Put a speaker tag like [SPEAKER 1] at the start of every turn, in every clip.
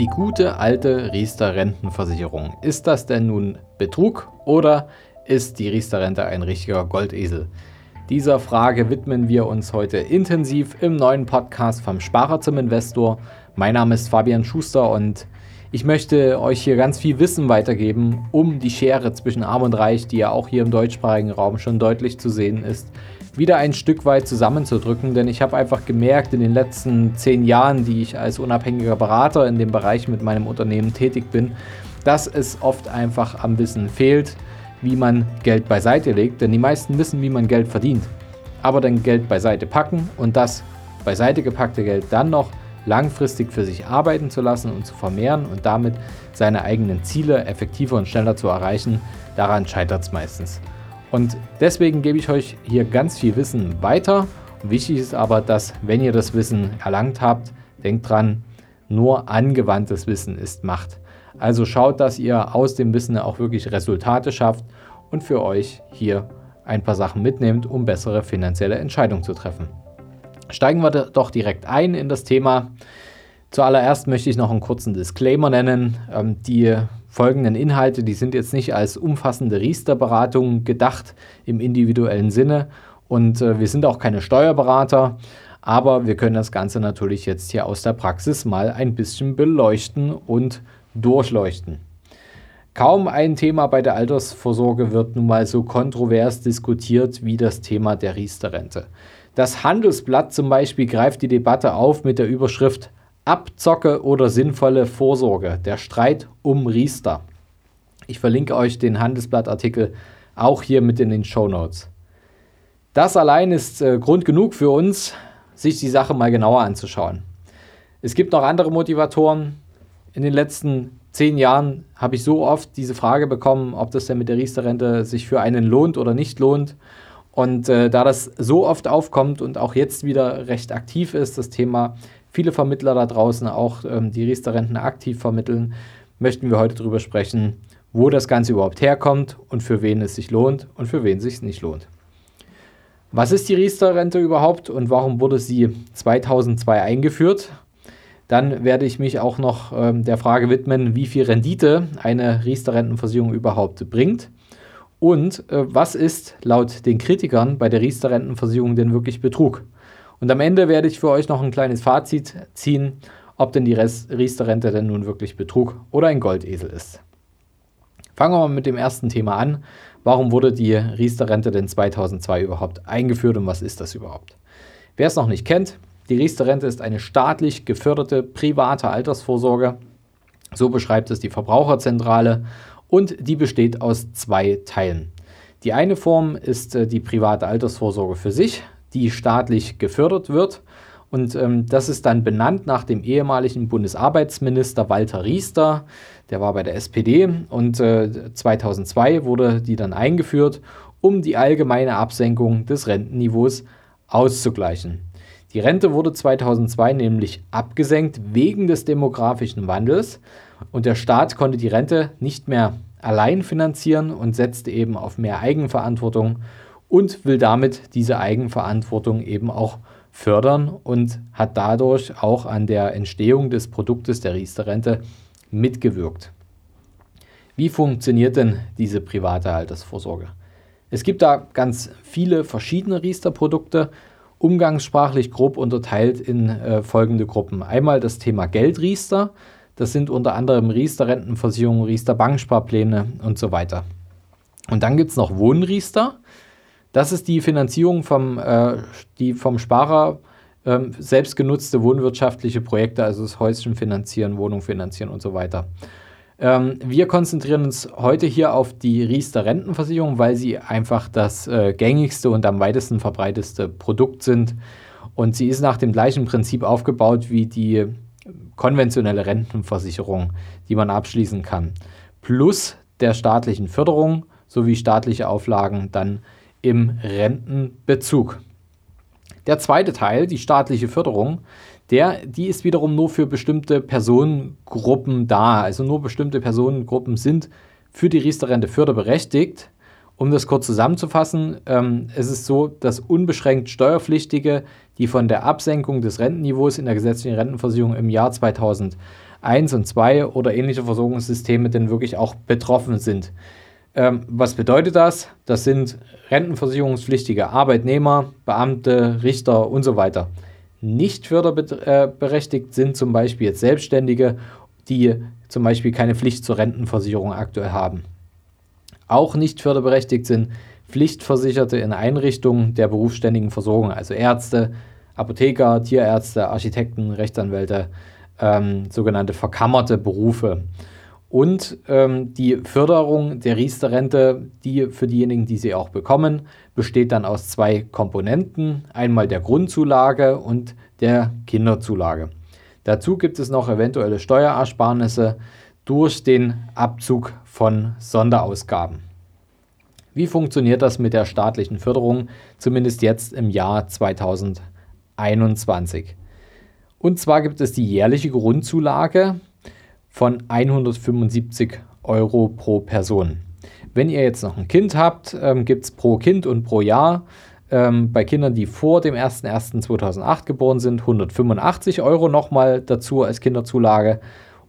[SPEAKER 1] Die gute alte Riester-Rentenversicherung. Ist das denn nun Betrug oder ist die Riester-Rente ein richtiger Goldesel? Dieser Frage widmen wir uns heute intensiv im neuen Podcast vom Sparer zum Investor. Mein Name ist Fabian Schuster und ich möchte euch hier ganz viel Wissen weitergeben, um die Schere zwischen Arm und Reich, die ja auch hier im deutschsprachigen Raum schon deutlich zu sehen ist, wieder ein Stück weit zusammenzudrücken, denn ich habe einfach gemerkt in den letzten zehn Jahren, die ich als unabhängiger Berater in dem Bereich mit meinem Unternehmen tätig bin, dass es oft einfach am Wissen fehlt, wie man Geld beiseite legt, denn die meisten wissen, wie man Geld verdient. Aber dann Geld beiseite packen und das beiseite gepackte Geld dann noch langfristig für sich arbeiten zu lassen und zu vermehren und damit seine eigenen Ziele effektiver und schneller zu erreichen, daran scheitert es meistens. Und deswegen gebe ich euch hier ganz viel Wissen weiter. Wichtig ist aber, dass wenn ihr das Wissen erlangt habt, denkt dran, nur angewandtes Wissen ist Macht. Also schaut, dass ihr aus dem Wissen auch wirklich Resultate schafft und für euch hier ein paar Sachen mitnehmt, um bessere finanzielle Entscheidungen zu treffen. Steigen wir doch direkt ein in das Thema. Zuallererst möchte ich noch einen kurzen Disclaimer nennen. Ähm, die folgenden Inhalte, die sind jetzt nicht als umfassende Riester-Beratung gedacht im individuellen Sinne und äh, wir sind auch keine Steuerberater, aber wir können das Ganze natürlich jetzt hier aus der Praxis mal ein bisschen beleuchten und durchleuchten. Kaum ein Thema bei der Altersvorsorge wird nun mal so kontrovers diskutiert wie das Thema der Riester-Rente. Das Handelsblatt zum Beispiel greift die Debatte auf mit der Überschrift Abzocke oder sinnvolle Vorsorge, der Streit um Riester. Ich verlinke euch den Handelsblattartikel auch hier mit in den Show Notes. Das allein ist äh, Grund genug für uns, sich die Sache mal genauer anzuschauen. Es gibt noch andere Motivatoren. In den letzten zehn Jahren habe ich so oft diese Frage bekommen, ob das denn mit der Riester-Rente sich für einen lohnt oder nicht lohnt. Und äh, da das so oft aufkommt und auch jetzt wieder recht aktiv ist, das Thema, viele Vermittler da draußen auch ähm, die Riester-Renten aktiv vermitteln, möchten wir heute darüber sprechen, wo das Ganze überhaupt herkommt und für wen es sich lohnt und für wen es sich nicht lohnt. Was ist die Riester-Rente überhaupt und warum wurde sie 2002 eingeführt? Dann werde ich mich auch noch ähm, der Frage widmen, wie viel Rendite eine Riester-Rentenversicherung überhaupt bringt. Und äh, was ist laut den Kritikern bei der Riester-Rentenversicherung denn wirklich Betrug? Und am Ende werde ich für euch noch ein kleines Fazit ziehen, ob denn die Riester-Rente denn nun wirklich Betrug oder ein Goldesel ist. Fangen wir mal mit dem ersten Thema an. Warum wurde die Riester-Rente denn 2002 überhaupt eingeführt und was ist das überhaupt? Wer es noch nicht kennt, die Riester-Rente ist eine staatlich geförderte private Altersvorsorge. So beschreibt es die Verbraucherzentrale und die besteht aus zwei Teilen. Die eine Form ist äh, die private Altersvorsorge für sich, die staatlich gefördert wird. Und ähm, das ist dann benannt nach dem ehemaligen Bundesarbeitsminister Walter Riester. Der war bei der SPD und äh, 2002 wurde die dann eingeführt, um die allgemeine Absenkung des Rentenniveaus auszugleichen. Die Rente wurde 2002 nämlich abgesenkt wegen des demografischen Wandels und der Staat konnte die Rente nicht mehr allein finanzieren und setzte eben auf mehr Eigenverantwortung und will damit diese Eigenverantwortung eben auch fördern und hat dadurch auch an der Entstehung des Produktes der Riester-Rente mitgewirkt. Wie funktioniert denn diese private Altersvorsorge? Es gibt da ganz viele verschiedene Riester-Produkte, umgangssprachlich grob unterteilt in äh, folgende Gruppen. Einmal das Thema Geldriester, das sind unter anderem Riester-Rentenversicherungen, Riester-Banksparpläne und so weiter. Und dann gibt es noch Wohnriester. Das ist die Finanzierung vom, äh, die vom Sparer äh, selbst genutzte wohnwirtschaftliche Projekte, also das Häuschen finanzieren, Wohnung finanzieren und so weiter. Ähm, wir konzentrieren uns heute hier auf die Riester Rentenversicherung, weil sie einfach das äh, gängigste und am weitesten verbreiteste Produkt sind. Und sie ist nach dem gleichen Prinzip aufgebaut wie die konventionelle Rentenversicherung, die man abschließen kann. Plus der staatlichen Förderung sowie staatliche Auflagen dann im Rentenbezug. Der zweite Teil, die staatliche Förderung, der, die ist wiederum nur für bestimmte Personengruppen da. Also nur bestimmte Personengruppen sind für die Riester-Rente förderberechtigt. Um das kurz zusammenzufassen, ähm, es ist so, dass unbeschränkt Steuerpflichtige, die von der Absenkung des Rentenniveaus in der gesetzlichen Rentenversicherung im Jahr 2001 1 und 2 oder ähnliche Versorgungssysteme denn wirklich auch betroffen sind. Ähm, was bedeutet das? Das sind rentenversicherungspflichtige Arbeitnehmer, Beamte, Richter und so weiter. Nicht förderberechtigt sind zum Beispiel jetzt Selbstständige, die zum Beispiel keine Pflicht zur Rentenversicherung aktuell haben. Auch nicht förderberechtigt sind Pflichtversicherte in Einrichtungen der berufsständigen Versorgung, also Ärzte, Apotheker, Tierärzte, Architekten, Rechtsanwälte, ähm, sogenannte verkammerte Berufe. Und ähm, die Förderung der Riester-Rente, die für diejenigen, die sie auch bekommen, besteht dann aus zwei Komponenten. Einmal der Grundzulage und der Kinderzulage. Dazu gibt es noch eventuelle Steuerersparnisse durch den Abzug von Sonderausgaben. Wie funktioniert das mit der staatlichen Förderung, zumindest jetzt im Jahr 2021? Und zwar gibt es die jährliche Grundzulage, von 175 Euro pro Person. Wenn ihr jetzt noch ein Kind habt, ähm, gibt es pro Kind und pro Jahr ähm, bei Kindern, die vor dem 01.01.2008 geboren sind, 185 Euro nochmal dazu als Kinderzulage.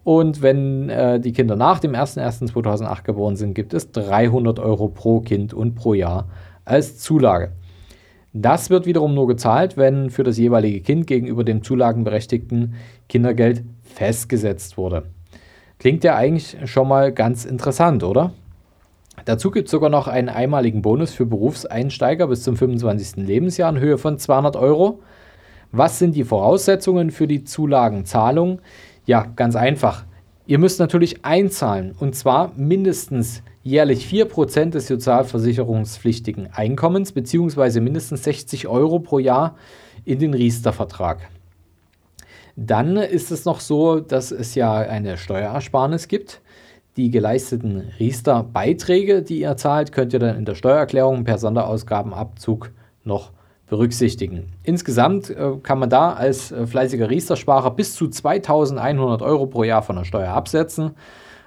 [SPEAKER 1] Und wenn äh, die Kinder nach dem 01.01.2008 geboren sind, gibt es 300 Euro pro Kind und pro Jahr als Zulage. Das wird wiederum nur gezahlt, wenn für das jeweilige Kind gegenüber dem zulagenberechtigten Kindergeld festgesetzt wurde. Klingt ja eigentlich schon mal ganz interessant, oder? Dazu gibt es sogar noch einen einmaligen Bonus für Berufseinsteiger bis zum 25. Lebensjahr in Höhe von 200 Euro. Was sind die Voraussetzungen für die Zulagenzahlung? Ja, ganz einfach. Ihr müsst natürlich einzahlen und zwar mindestens jährlich 4% des sozialversicherungspflichtigen Einkommens bzw. mindestens 60 Euro pro Jahr in den Riester-Vertrag. Dann ist es noch so, dass es ja eine Steuerersparnis gibt. Die geleisteten Riester-Beiträge, die ihr zahlt, könnt ihr dann in der Steuererklärung per Sonderausgabenabzug noch berücksichtigen. Insgesamt äh, kann man da als äh, fleißiger Riester-Sparer bis zu 2100 Euro pro Jahr von der Steuer absetzen.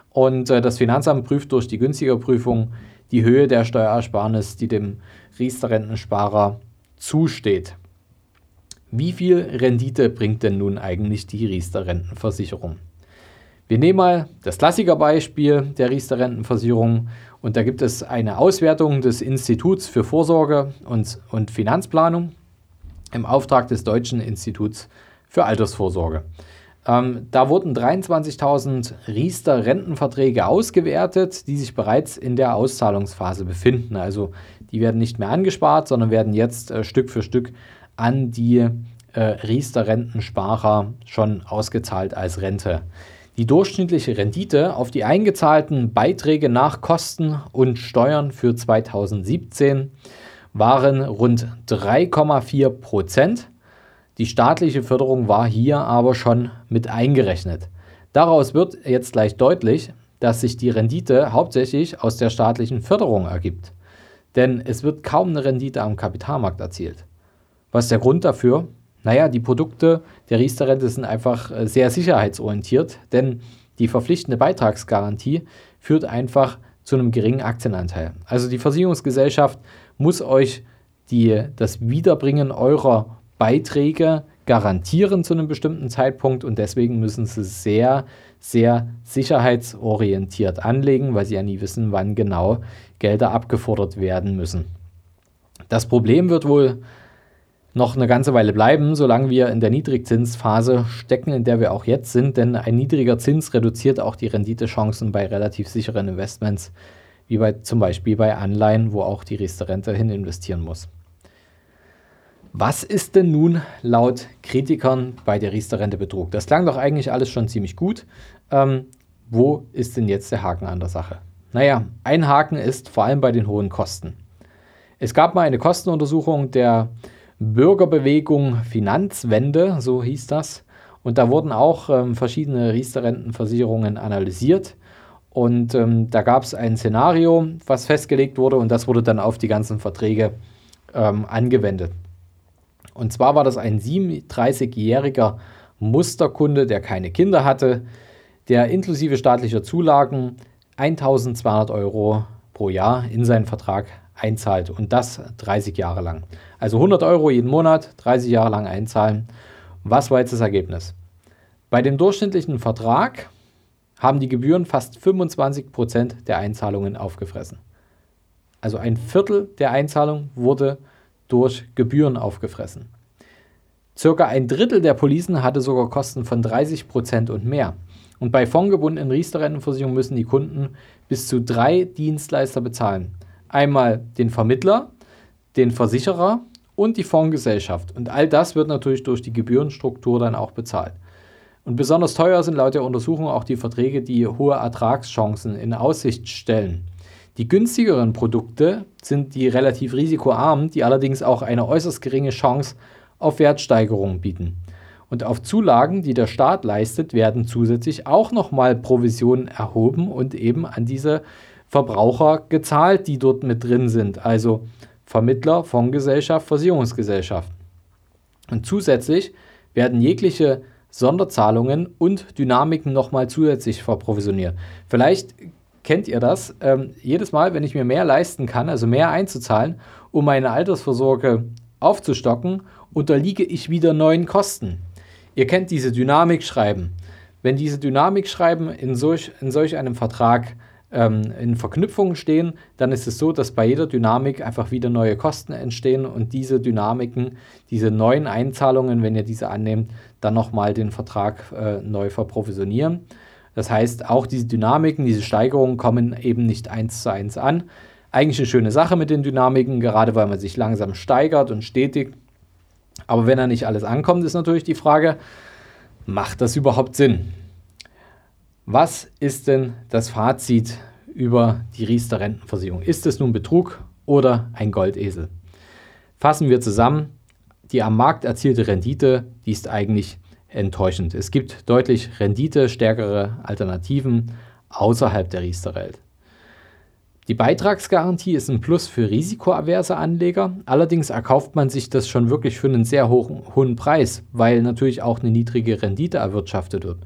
[SPEAKER 1] Und äh, das Finanzamt prüft durch die günstige Prüfung die Höhe der Steuerersparnis, die dem Riester-Rentensparer zusteht. Wie viel Rendite bringt denn nun eigentlich die Riester Rentenversicherung? Wir nehmen mal das Klassikerbeispiel der Riester Rentenversicherung und da gibt es eine Auswertung des Instituts für Vorsorge und, und Finanzplanung im Auftrag des Deutschen Instituts für Altersvorsorge. Ähm, da wurden 23.000 Riester Rentenverträge ausgewertet, die sich bereits in der Auszahlungsphase befinden. Also die werden nicht mehr angespart, sondern werden jetzt äh, Stück für Stück an die äh, Riester-Rentensparer schon ausgezahlt als Rente. Die durchschnittliche Rendite auf die eingezahlten Beiträge nach Kosten und Steuern für 2017 waren rund 3,4 Prozent. Die staatliche Förderung war hier aber schon mit eingerechnet. Daraus wird jetzt gleich deutlich, dass sich die Rendite hauptsächlich aus der staatlichen Förderung ergibt. Denn es wird kaum eine Rendite am Kapitalmarkt erzielt. Was ist der Grund dafür? Naja, die Produkte der Riester-Rente sind einfach äh, sehr sicherheitsorientiert, denn die verpflichtende Beitragsgarantie führt einfach zu einem geringen Aktienanteil. Also die Versicherungsgesellschaft muss euch die, das Wiederbringen eurer Beiträge garantieren zu einem bestimmten Zeitpunkt und deswegen müssen sie sehr, sehr sicherheitsorientiert anlegen, weil sie ja nie wissen, wann genau Gelder abgefordert werden müssen. Das Problem wird wohl noch eine ganze Weile bleiben, solange wir in der Niedrigzinsphase stecken, in der wir auch jetzt sind, denn ein niedriger Zins reduziert auch die Renditechancen bei relativ sicheren Investments, wie bei, zum Beispiel bei Anleihen, wo auch die Riester-Rente hin investieren muss. Was ist denn nun laut Kritikern bei der Riester-Rente Betrug? Das klang doch eigentlich alles schon ziemlich gut. Ähm, wo ist denn jetzt der Haken an der Sache? Naja, ein Haken ist vor allem bei den hohen Kosten. Es gab mal eine Kostenuntersuchung der Bürgerbewegung Finanzwende, so hieß das. Und da wurden auch ähm, verschiedene Riester-Rentenversicherungen analysiert. Und ähm, da gab es ein Szenario, was festgelegt wurde und das wurde dann auf die ganzen Verträge ähm, angewendet. Und zwar war das ein 37-jähriger Musterkunde, der keine Kinder hatte, der inklusive staatlicher Zulagen 1200 Euro pro Jahr in seinen Vertrag einzahlt und das 30 Jahre lang. Also 100 Euro jeden Monat, 30 Jahre lang einzahlen. Was war jetzt das Ergebnis? Bei dem durchschnittlichen Vertrag haben die Gebühren fast 25 Prozent der Einzahlungen aufgefressen. Also ein Viertel der Einzahlung wurde durch Gebühren aufgefressen. Circa ein Drittel der Policen hatte sogar Kosten von 30 Prozent und mehr. Und bei fondgebundenen Riester-Rentenversicherungen müssen die Kunden bis zu drei Dienstleister bezahlen. Einmal den Vermittler, den Versicherer und die Fondsgesellschaft. Und all das wird natürlich durch die Gebührenstruktur dann auch bezahlt. Und besonders teuer sind laut der Untersuchung auch die Verträge, die hohe Ertragschancen in Aussicht stellen. Die günstigeren Produkte sind die relativ risikoarmen, die allerdings auch eine äußerst geringe Chance auf Wertsteigerungen bieten. Und auf Zulagen, die der Staat leistet, werden zusätzlich auch nochmal Provisionen erhoben und eben an diese Verbraucher gezahlt, die dort mit drin sind. Also Vermittler, Fondsgesellschaft, Versicherungsgesellschaft. Und zusätzlich werden jegliche Sonderzahlungen und Dynamiken nochmal zusätzlich verprovisioniert. Vielleicht kennt ihr das. Ähm, jedes Mal, wenn ich mir mehr leisten kann, also mehr einzuzahlen, um meine Altersvorsorge aufzustocken, unterliege ich wieder neuen Kosten. Ihr kennt diese Dynamikschreiben. Wenn diese Dynamikschreiben in solch, in solch einem Vertrag ähm, in Verknüpfungen stehen, dann ist es so, dass bei jeder Dynamik einfach wieder neue Kosten entstehen und diese Dynamiken, diese neuen Einzahlungen, wenn ihr diese annehmt, dann nochmal den Vertrag äh, neu verprovisionieren. Das heißt, auch diese Dynamiken, diese Steigerungen kommen eben nicht eins zu eins an. Eigentlich eine schöne Sache mit den Dynamiken, gerade weil man sich langsam steigert und stetigt. Aber wenn da nicht alles ankommt, ist natürlich die Frage, macht das überhaupt Sinn? Was ist denn das Fazit über die Riester Rentenversicherung? Ist es nun Betrug oder ein Goldesel? Fassen wir zusammen, die am Markt erzielte Rendite, die ist eigentlich enttäuschend. Es gibt deutlich renditestärkere Alternativen außerhalb der Riester-Welt. Die Beitragsgarantie ist ein Plus für risikoaverse Anleger. Allerdings erkauft man sich das schon wirklich für einen sehr hohen, hohen Preis, weil natürlich auch eine niedrige Rendite erwirtschaftet wird.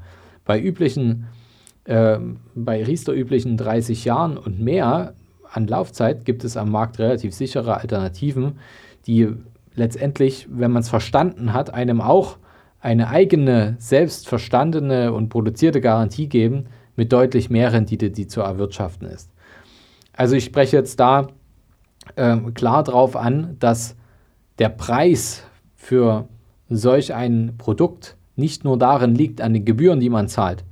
[SPEAKER 1] Bei üblichen äh, bei Riester üblichen 30 Jahren und mehr an Laufzeit gibt es am Markt relativ sichere Alternativen, die letztendlich, wenn man es verstanden hat, einem auch eine eigene, selbstverstandene und produzierte Garantie geben mit deutlich mehr Rendite, die zu erwirtschaften ist. Also ich spreche jetzt da äh, klar darauf an, dass der Preis für solch ein Produkt nicht nur darin liegt, an den Gebühren, die man zahlt,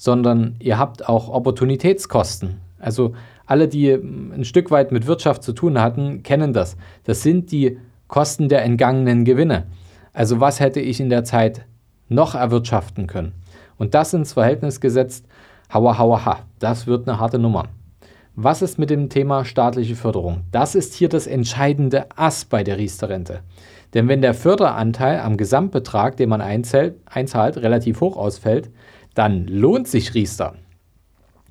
[SPEAKER 1] sondern ihr habt auch Opportunitätskosten. Also alle, die ein Stück weit mit Wirtschaft zu tun hatten, kennen das. Das sind die Kosten der entgangenen Gewinne. Also was hätte ich in der Zeit noch erwirtschaften können? Und das ins Verhältnis gesetzt, hauer, hauer, ha, das wird eine harte Nummer. Was ist mit dem Thema staatliche Förderung? Das ist hier das entscheidende Ass bei der Riester-Rente. Denn wenn der Förderanteil am Gesamtbetrag, den man einzahlt, relativ hoch ausfällt, dann lohnt sich Riester.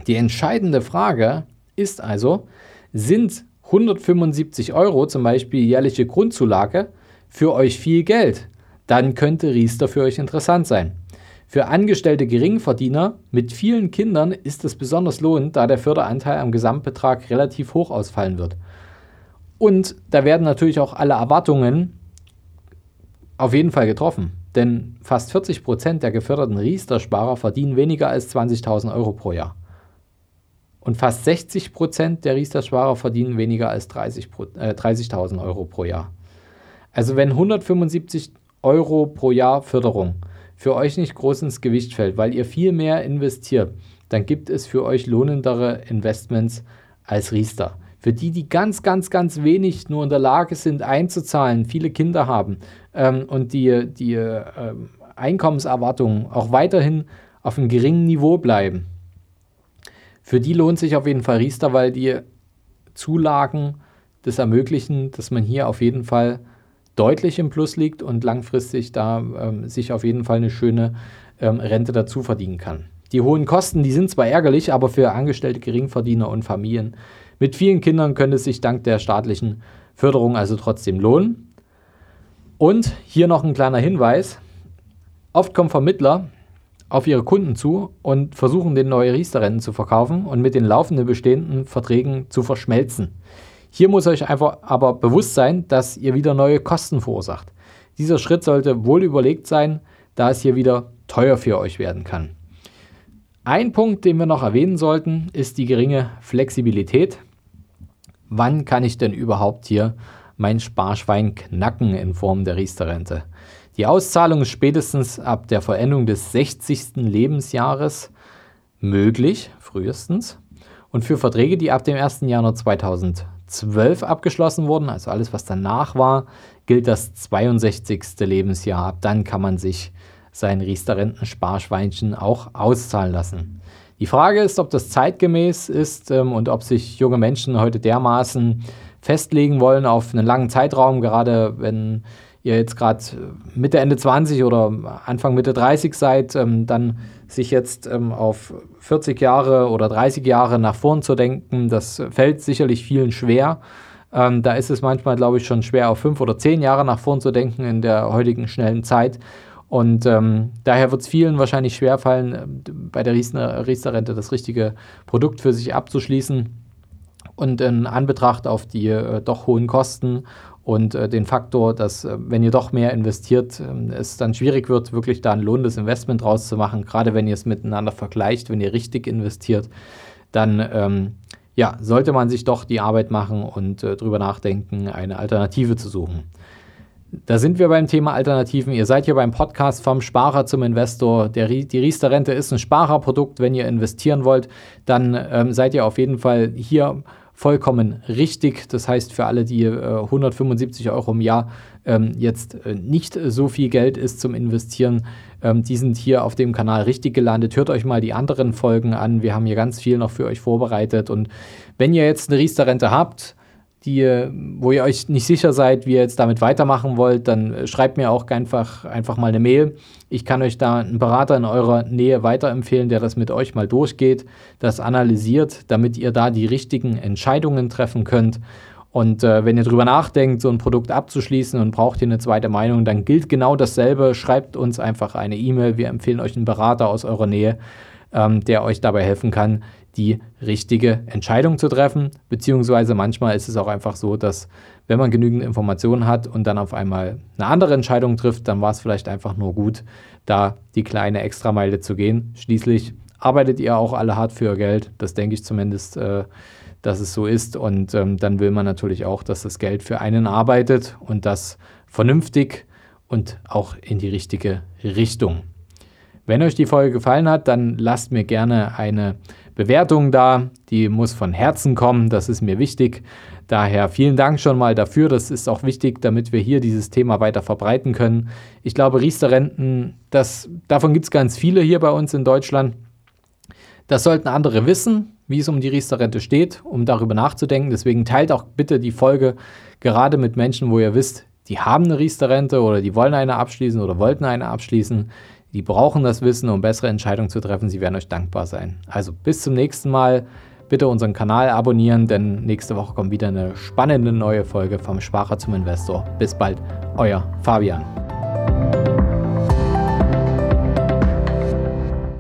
[SPEAKER 1] Die entscheidende Frage ist also, sind 175 Euro zum Beispiel jährliche Grundzulage für euch viel Geld? Dann könnte Riester für euch interessant sein. Für angestellte Geringverdiener mit vielen Kindern ist es besonders lohnend, da der Förderanteil am Gesamtbetrag relativ hoch ausfallen wird. Und da werden natürlich auch alle Erwartungen auf jeden Fall getroffen. Denn fast 40 Prozent der geförderten Riester-Sparer verdienen weniger als 20.000 Euro pro Jahr. Und fast 60 Prozent der Riester-Sparer verdienen weniger als 30.000 äh, 30 Euro pro Jahr. Also wenn 175 Euro pro Jahr Förderung für euch nicht groß ins Gewicht fällt, weil ihr viel mehr investiert, dann gibt es für euch lohnendere Investments als Riester. Für die, die ganz, ganz, ganz wenig nur in der Lage sind einzuzahlen, viele Kinder haben ähm, und die, die äh, Einkommenserwartungen auch weiterhin auf einem geringen Niveau bleiben, für die lohnt sich auf jeden Fall Riester, weil die Zulagen das ermöglichen, dass man hier auf jeden Fall deutlich im Plus liegt und langfristig da ähm, sich auf jeden Fall eine schöne ähm, Rente dazu verdienen kann. Die hohen Kosten, die sind zwar ärgerlich, aber für Angestellte, Geringverdiener und Familien mit vielen Kindern könnte es sich dank der staatlichen Förderung also trotzdem lohnen. Und hier noch ein kleiner Hinweis. Oft kommen Vermittler auf ihre Kunden zu und versuchen, den neue Riester-Rennen zu verkaufen und mit den laufenden bestehenden Verträgen zu verschmelzen. Hier muss euch einfach aber bewusst sein, dass ihr wieder neue Kosten verursacht. Dieser Schritt sollte wohl überlegt sein, da es hier wieder teuer für euch werden kann. Ein Punkt, den wir noch erwähnen sollten, ist die geringe Flexibilität. Wann kann ich denn überhaupt hier mein Sparschwein knacken in Form der Riester-Rente? Die Auszahlung ist spätestens ab der Vollendung des 60. Lebensjahres möglich, frühestens. Und für Verträge, die ab dem 1. Januar 2012 abgeschlossen wurden, also alles, was danach war, gilt das 62. Lebensjahr. Ab dann kann man sich sein Riester-Renten-Sparschweinchen auch auszahlen lassen. Die Frage ist, ob das zeitgemäß ist ähm, und ob sich junge Menschen heute dermaßen festlegen wollen auf einen langen Zeitraum, gerade wenn ihr jetzt gerade Mitte, Ende 20 oder Anfang, Mitte 30 seid, ähm, dann sich jetzt ähm, auf 40 Jahre oder 30 Jahre nach vorn zu denken, das fällt sicherlich vielen schwer. Ähm, da ist es manchmal, glaube ich, schon schwer, auf fünf oder zehn Jahre nach vorn zu denken in der heutigen schnellen Zeit. Und ähm, daher wird es vielen wahrscheinlich schwerfallen, äh, bei der Riester-Rente das richtige Produkt für sich abzuschließen. Und in Anbetracht auf die äh, doch hohen Kosten und äh, den Faktor, dass, äh, wenn ihr doch mehr investiert, äh, es dann schwierig wird, wirklich da ein lohnendes Investment draus zu machen, gerade wenn ihr es miteinander vergleicht, wenn ihr richtig investiert, dann ähm, ja, sollte man sich doch die Arbeit machen und äh, drüber nachdenken, eine Alternative zu suchen. Da sind wir beim Thema Alternativen. Ihr seid hier beim Podcast vom Sparer zum Investor. Der, die Riester-Rente ist ein Sparerprodukt. Wenn ihr investieren wollt, dann ähm, seid ihr auf jeden Fall hier vollkommen richtig. Das heißt, für alle, die äh, 175 Euro im Jahr ähm, jetzt äh, nicht so viel Geld ist zum Investieren, ähm, die sind hier auf dem Kanal richtig gelandet. Hört euch mal die anderen Folgen an. Wir haben hier ganz viel noch für euch vorbereitet. Und wenn ihr jetzt eine Riester-Rente habt, die, wo ihr euch nicht sicher seid, wie ihr jetzt damit weitermachen wollt, dann äh, schreibt mir auch einfach, einfach mal eine Mail. Ich kann euch da einen Berater in eurer Nähe weiterempfehlen, der das mit euch mal durchgeht, das analysiert, damit ihr da die richtigen Entscheidungen treffen könnt. Und äh, wenn ihr drüber nachdenkt, so ein Produkt abzuschließen und braucht ihr eine zweite Meinung, dann gilt genau dasselbe. Schreibt uns einfach eine E-Mail. Wir empfehlen euch einen Berater aus eurer Nähe, ähm, der euch dabei helfen kann, die richtige Entscheidung zu treffen. Beziehungsweise manchmal ist es auch einfach so, dass wenn man genügend Informationen hat und dann auf einmal eine andere Entscheidung trifft, dann war es vielleicht einfach nur gut, da die kleine Extrameile zu gehen. Schließlich arbeitet ihr auch alle hart für ihr Geld. Das denke ich zumindest, äh, dass es so ist. Und ähm, dann will man natürlich auch, dass das Geld für einen arbeitet und das vernünftig und auch in die richtige Richtung. Wenn euch die Folge gefallen hat, dann lasst mir gerne eine Bewertung da. Die muss von Herzen kommen, das ist mir wichtig. Daher vielen Dank schon mal dafür. Das ist auch wichtig, damit wir hier dieses Thema weiter verbreiten können. Ich glaube, Riester-Renten, davon gibt es ganz viele hier bei uns in Deutschland. Das sollten andere wissen, wie es um die Riester-Rente steht, um darüber nachzudenken. Deswegen teilt auch bitte die Folge gerade mit Menschen, wo ihr wisst, die haben eine Riester-Rente oder die wollen eine abschließen oder wollten eine abschließen. Die brauchen das Wissen, um bessere Entscheidungen zu treffen. Sie werden euch dankbar sein. Also bis zum nächsten Mal. Bitte unseren Kanal abonnieren, denn nächste Woche kommt wieder eine spannende neue Folge vom Sparer zum Investor. Bis bald, euer Fabian.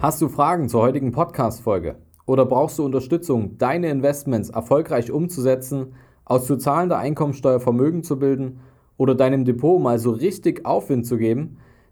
[SPEAKER 1] Hast du Fragen zur heutigen Podcast-Folge? Oder brauchst du Unterstützung, deine Investments erfolgreich umzusetzen, aus zu zahlender Einkommensteuer Vermögen zu bilden oder deinem Depot mal so richtig Aufwind zu geben?